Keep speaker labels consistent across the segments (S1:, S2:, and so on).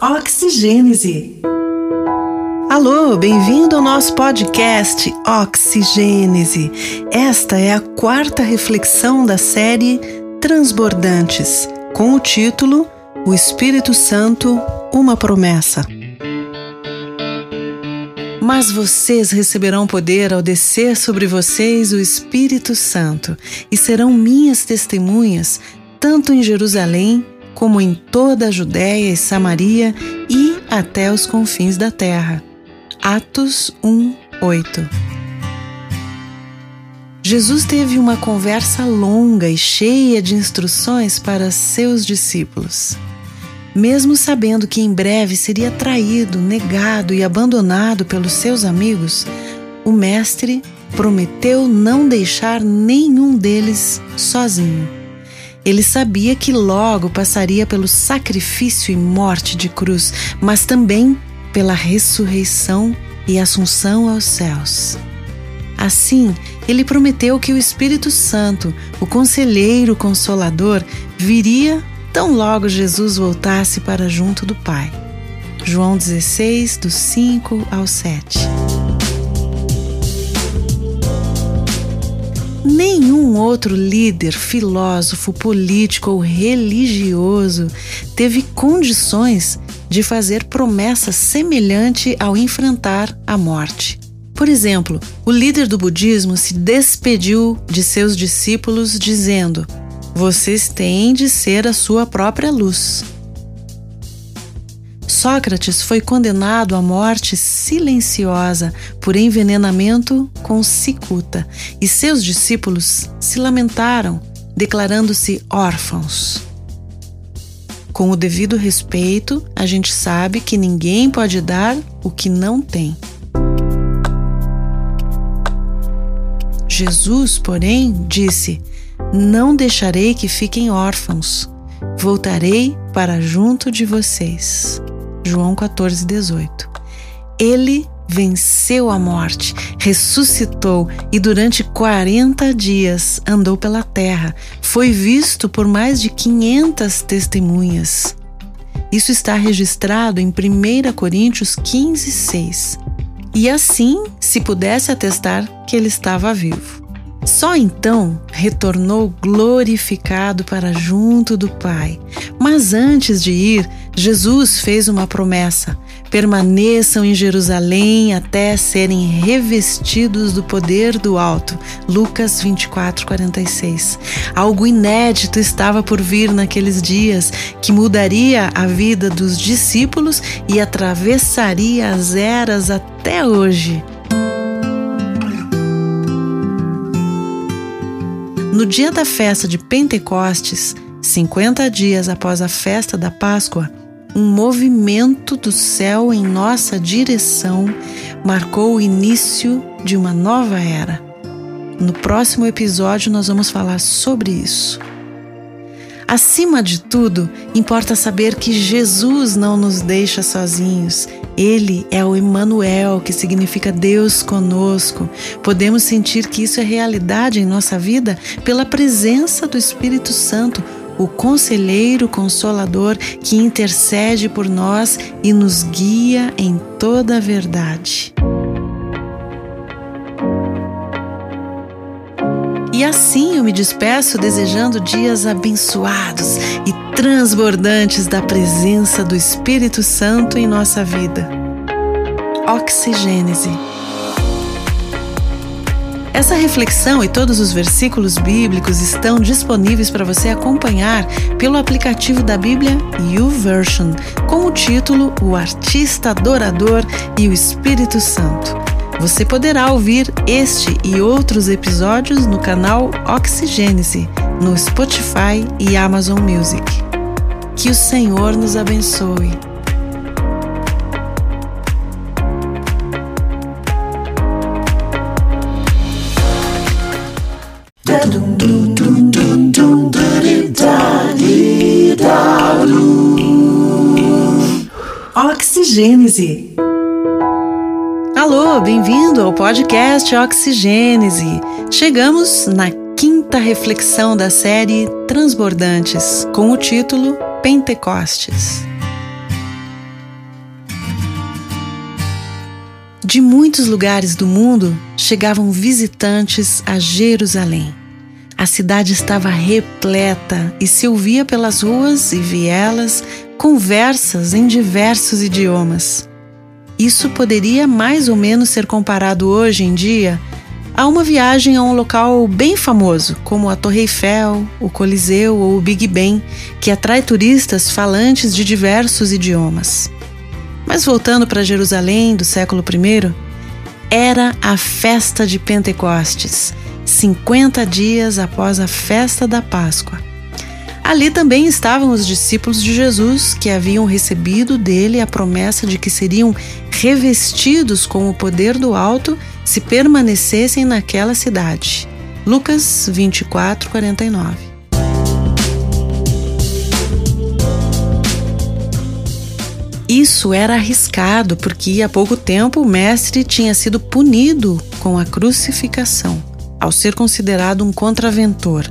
S1: Oxigênese. Alô, bem-vindo ao nosso podcast Oxigênese. Esta é a quarta reflexão da série Transbordantes, com o título O Espírito Santo, uma promessa. Mas vocês receberão poder ao descer sobre vocês o Espírito Santo e serão minhas testemunhas, tanto em Jerusalém como em toda a Judéia e Samaria e até os confins da terra. Atos 1, 8 Jesus teve uma conversa longa e cheia de instruções para seus discípulos. Mesmo sabendo que em breve seria traído, negado e abandonado pelos seus amigos, o Mestre prometeu não deixar nenhum deles sozinho. Ele sabia que logo passaria pelo sacrifício e morte de cruz, mas também pela ressurreição e assunção aos céus. Assim, ele prometeu que o Espírito Santo, o Conselheiro Consolador, viria tão logo Jesus voltasse para junto do Pai. João 16, do 5 ao 7. Nenhum outro líder, filósofo, político ou religioso teve condições de fazer promessa semelhante ao enfrentar a morte. Por exemplo, o líder do budismo se despediu de seus discípulos dizendo: Vocês têm de ser a sua própria luz. Sócrates foi condenado à morte silenciosa por envenenamento com cicuta e seus discípulos se lamentaram, declarando-se órfãos. Com o devido respeito, a gente sabe que ninguém pode dar o que não tem. Jesus, porém, disse: Não deixarei que fiquem órfãos, voltarei para junto de vocês. João 14, 18. Ele venceu a morte, ressuscitou e durante 40 dias andou pela terra. Foi visto por mais de 500 testemunhas. Isso está registrado em 1 Coríntios 15, 6. E assim se pudesse atestar que ele estava vivo. Só então retornou glorificado para junto do Pai. Mas antes de ir, Jesus fez uma promessa: permaneçam em Jerusalém até serem revestidos do poder do alto. Lucas 24, 46. Algo inédito estava por vir naqueles dias que mudaria a vida dos discípulos e atravessaria as eras até hoje. No dia da festa de Pentecostes, 50 dias após a festa da Páscoa, um movimento do céu em nossa direção marcou o início de uma nova era. No próximo episódio, nós vamos falar sobre isso. Acima de tudo, importa saber que Jesus não nos deixa sozinhos. Ele é o Emmanuel, que significa Deus conosco. Podemos sentir que isso é realidade em nossa vida pela presença do Espírito Santo, o conselheiro consolador que intercede por nós e nos guia em toda a verdade. E assim eu me despeço desejando dias abençoados e transbordantes da presença do Espírito Santo em nossa vida. Oxigênese. Essa reflexão e todos os versículos bíblicos estão disponíveis para você acompanhar pelo aplicativo da Bíblia YouVersion, com o título O Artista Adorador e o Espírito Santo. Você poderá ouvir este e outros episódios no canal Oxigênese, no Spotify e Amazon Music. Que o Senhor nos abençoe. Oxigênese. Bem-vindo ao podcast Oxigênese. Chegamos na quinta reflexão da série Transbordantes, com o título Pentecostes. De muitos lugares do mundo chegavam visitantes a Jerusalém. A cidade estava repleta e se ouvia pelas ruas e vielas conversas em diversos idiomas. Isso poderia mais ou menos ser comparado hoje em dia a uma viagem a um local bem famoso, como a Torre Eiffel, o Coliseu ou o Big Ben, que atrai turistas falantes de diversos idiomas. Mas voltando para Jerusalém do século I, era a festa de Pentecostes, 50 dias após a festa da Páscoa. Ali também estavam os discípulos de Jesus, que haviam recebido dele a promessa de que seriam revestidos com o poder do alto se permanecessem naquela cidade. Lucas 24, 49. Isso era arriscado porque há pouco tempo o Mestre tinha sido punido com a crucificação, ao ser considerado um contraventor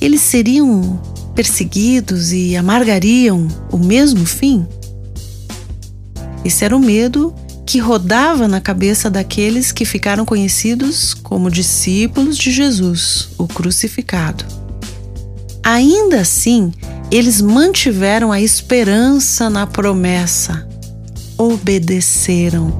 S1: eles seriam perseguidos e amargariam o mesmo fim? Esse era o medo que rodava na cabeça daqueles que ficaram conhecidos como discípulos de Jesus, o crucificado. Ainda assim, eles mantiveram a esperança na promessa, obedeceram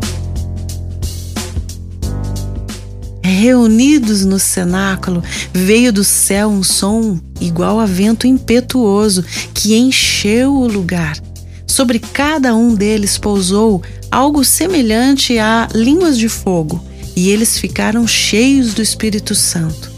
S1: reunidos no cenáculo, veio do céu um som igual a vento impetuoso que encheu o lugar. Sobre cada um deles pousou algo semelhante a línguas de fogo, e eles ficaram cheios do Espírito Santo.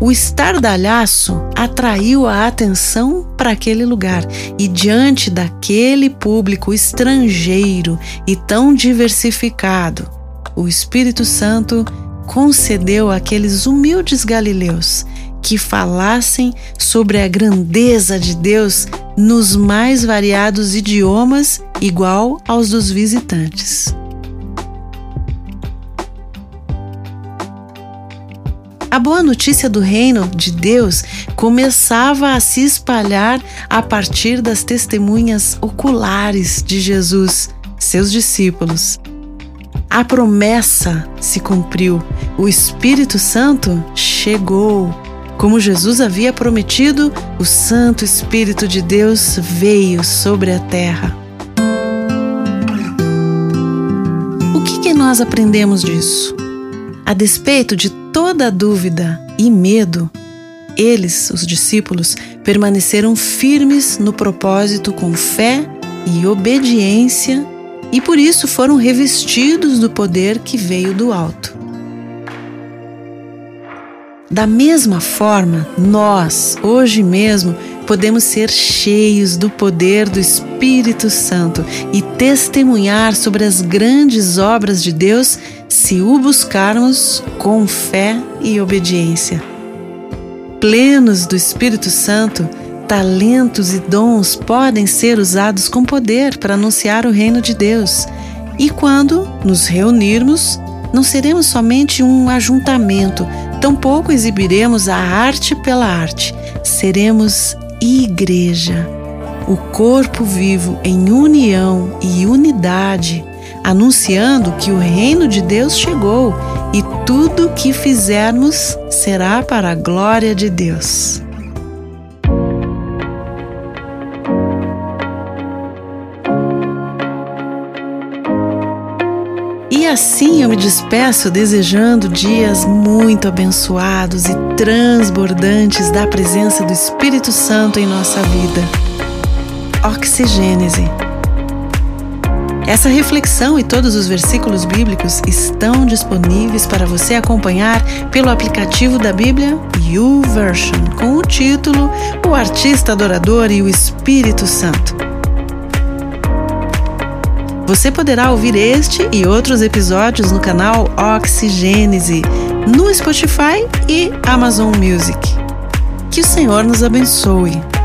S1: O estardalhaço atraiu a atenção para aquele lugar e, diante daquele público estrangeiro e tão diversificado, o Espírito Santo concedeu àqueles humildes galileus que falassem sobre a grandeza de Deus nos mais variados idiomas, igual aos dos visitantes. A boa notícia do reino de Deus começava a se espalhar a partir das testemunhas oculares de Jesus, seus discípulos. A promessa se cumpriu, o Espírito Santo chegou. Como Jesus havia prometido, o Santo Espírito de Deus veio sobre a terra. O que, que nós aprendemos disso? A despeito de toda dúvida e medo, eles, os discípulos, permaneceram firmes no propósito com fé e obediência e por isso foram revestidos do poder que veio do alto. Da mesma forma, nós, hoje mesmo, podemos ser cheios do poder do Espírito Santo e testemunhar sobre as grandes obras de Deus se o buscarmos com fé e obediência. Plenos do Espírito Santo, talentos e dons podem ser usados com poder para anunciar o reino de Deus. E quando nos reunirmos, não seremos somente um ajuntamento, tampouco exibiremos a arte pela arte, seremos igreja, o corpo vivo em união e unidade, anunciando que o reino de Deus chegou e tudo que fizermos será para a glória de Deus. E assim eu me despeço desejando dias muito abençoados e transbordantes da presença do Espírito Santo em nossa vida. Oxigênese. Essa reflexão e todos os versículos bíblicos estão disponíveis para você acompanhar pelo aplicativo da Bíblia YouVersion com o título O Artista Adorador e o Espírito Santo. Você poderá ouvir este e outros episódios no canal Oxigênese, no Spotify e Amazon Music. Que o Senhor nos abençoe.